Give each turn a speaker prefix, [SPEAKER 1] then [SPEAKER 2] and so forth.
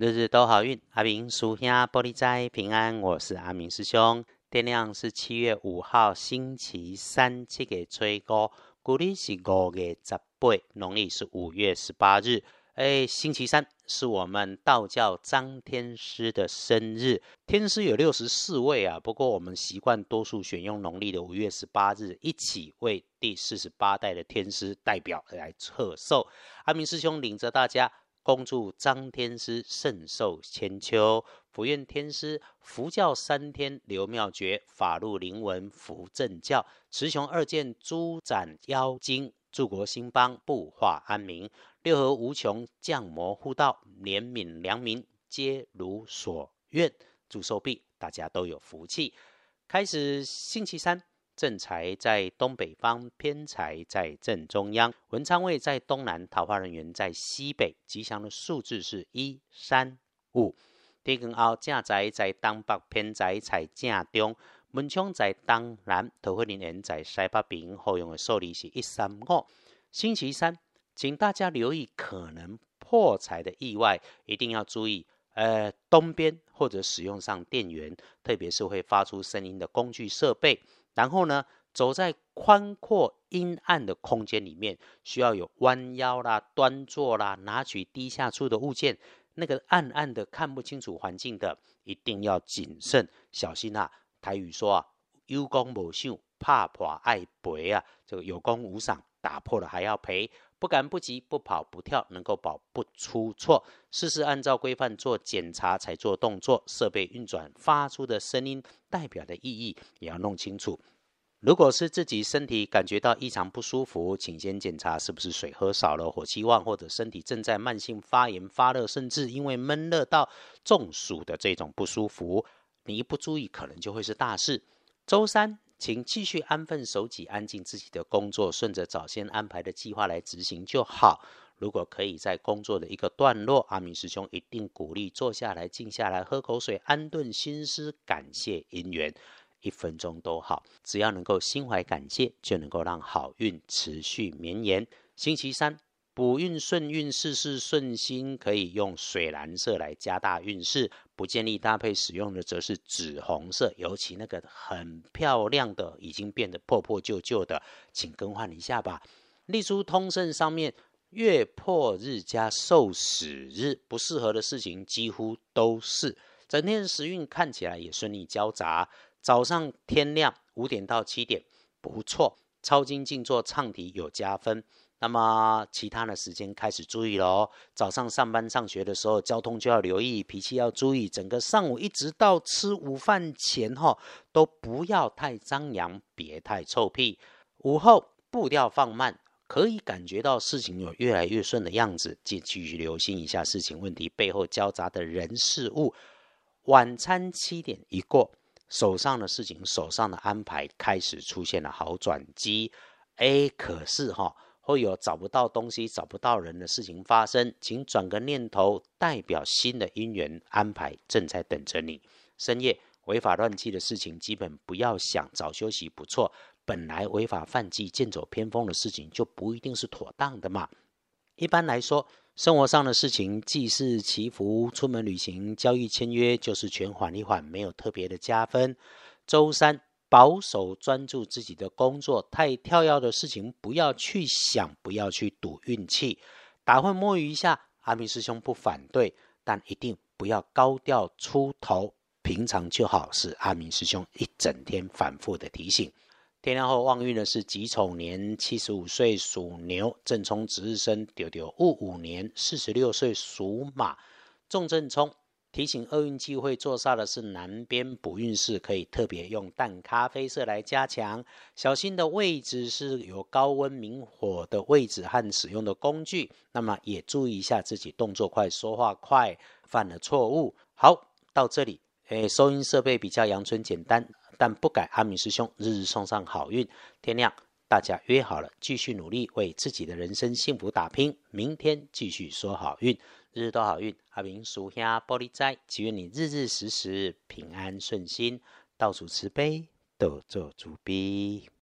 [SPEAKER 1] 日日都好运，阿明属下玻璃斋平安。我是阿明师兄。电量是七月五号，星期三，七月吹高，古历是五月十八，农历是五月十八日。哎，星期三是我们道教张天师的生日。天师有六十四位啊，不过我们习惯多数选用农历的五月十八日，一起为第四十八代的天师代表来贺寿。阿明师兄领着大家。恭祝张天师圣寿千秋，福愿天师福教三天留妙诀，法入灵文福正教，雌雄二剑诸斩妖精，祝国兴邦布化安民，六合无穷降魔护道，怜悯良民皆如所愿。祝寿毕，大家都有福气。开始星期三。正财在东北方，偏财在正中央，文昌位在东南，桃花人员在西北。吉祥的数字是一、三、五。天根后正财在东北，偏财在正中，文昌在东南，桃花人员在西北边。后用的数字是一、三、五。星期三，请大家留意可能破财的意外，一定要注意。呃，东边或者使用上电源，特别是会发出声音的工具设备。然后呢，走在宽阔阴暗的空间里面，需要有弯腰啦、端坐啦、拿取低下处的物件。那个暗暗的看不清楚环境的，一定要谨慎小心啊！台语说啊，有功无赏，怕破爱赔啊。这个有功无赏，打破了还要赔。不赶不急，不跑不跳，能够保不出错。事事按照规范做检查才做动作，设备运转发出的声音代表的意义也要弄清楚。如果是自己身体感觉到异常不舒服，请先检查是不是水喝少了、火气旺，或者身体正在慢性发炎、发热，甚至因为闷热到中暑的这种不舒服。你一不注意，可能就会是大事。周三。请继续安分守己，安静自己的工作，顺着早先安排的计划来执行就好。如果可以在工作的一个段落，阿明师兄一定鼓励坐下来，静下来，喝口水，安顿心思，感谢姻缘，一分钟都好。只要能够心怀感谢，就能够让好运持续绵延。星期三。补运顺运，事事顺心，可以用水蓝色来加大运势。不建议搭配使用的则是紫红色，尤其那个很漂亮的，已经变得破破旧旧的，请更换一下吧。立书通胜上面，月破日加受死日，不适合的事情几乎都是。整天时运看起来也顺利交杂，早上天亮五点到七点不错，抄经静坐唱题有加分。那么其他的时间开始注意喽。早上上班上学的时候，交通就要留意，脾气要注意。整个上午一直到吃午饭前哈，都不要太张扬，别太臭屁。午后步调放慢，可以感觉到事情有越来越顺的样子，继续留心一下事情问题背后交杂的人事物。晚餐七点一过，手上的事情、手上的安排开始出现了好转机。哎，可是哈。会有找不到东西、找不到人的事情发生，请转个念头，代表新的姻缘安排正在等着你。深夜违法乱纪的事情，基本不要想，早休息不错。本来违法犯纪、剑走偏锋的事情，就不一定是妥当的嘛。一般来说，生活上的事情，祭祀、祈福、出门旅行、交易、签约，就是全缓一缓，没有特别的加分。周三。保守专注自己的工作，太跳跃的事情不要去想，不要去赌运气。打混摸鱼一下，阿明师兄不反对，但一定不要高调出头，平常就好。是阿明师兄一整天反复的提醒。天亮后旺运的是己丑年，七十五岁属牛，正冲值日生丢丢戊五年，四十六岁属马，重正冲。提醒厄运忌会坐煞的是南边补运势，可以特别用淡咖啡色来加强。小心的位置是有高温明火的位置和使用的工具。那么也注意一下自己动作快、说话快，犯了错误。好，到这里，诶，收音设备比较阳春简单，但不改。阿明师兄日日送上好运。天亮，大家约好了，继续努力为自己的人生幸福打拼。明天继续说好运。日日都好运，阿明属下玻璃斋，祈愿你日日时时平安顺心，到处慈悲，多做主逼。